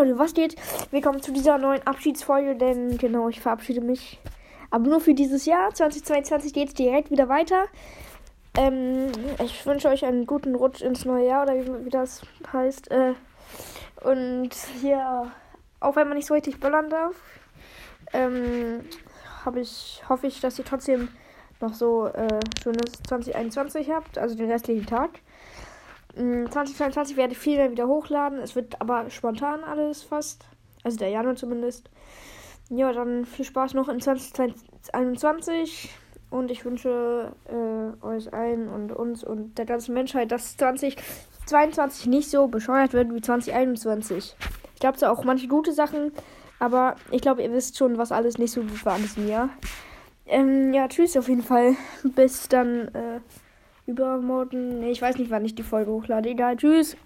Leute, was geht? Willkommen zu dieser neuen Abschiedsfolge, denn genau, ich verabschiede mich. Aber nur für dieses Jahr. 2022 geht es direkt wieder weiter. Ähm, ich wünsche euch einen guten Rutsch ins neue Jahr oder wie, wie das heißt. Äh, und hier, auch wenn man nicht so richtig böllern darf, ähm, ich, hoffe ich, dass ihr trotzdem noch so äh, schönes 2021 habt, also den restlichen Tag. 2022 werde ich viel mehr wieder hochladen. Es wird aber spontan alles fast. Also der Januar zumindest. Ja, dann viel Spaß noch in 2021. Und ich wünsche äh, euch allen und uns und der ganzen Menschheit, dass 2022 nicht so bescheuert wird wie 2021. Ich glaube zwar auch manche gute Sachen, aber ich glaube, ihr wisst schon, was alles nicht so gut war an diesem Jahr. Ähm, ja, tschüss auf jeden Fall. Bis dann. Äh übermorgen. Ich weiß nicht, wann ich die Folge hochlade. Egal. Tschüss.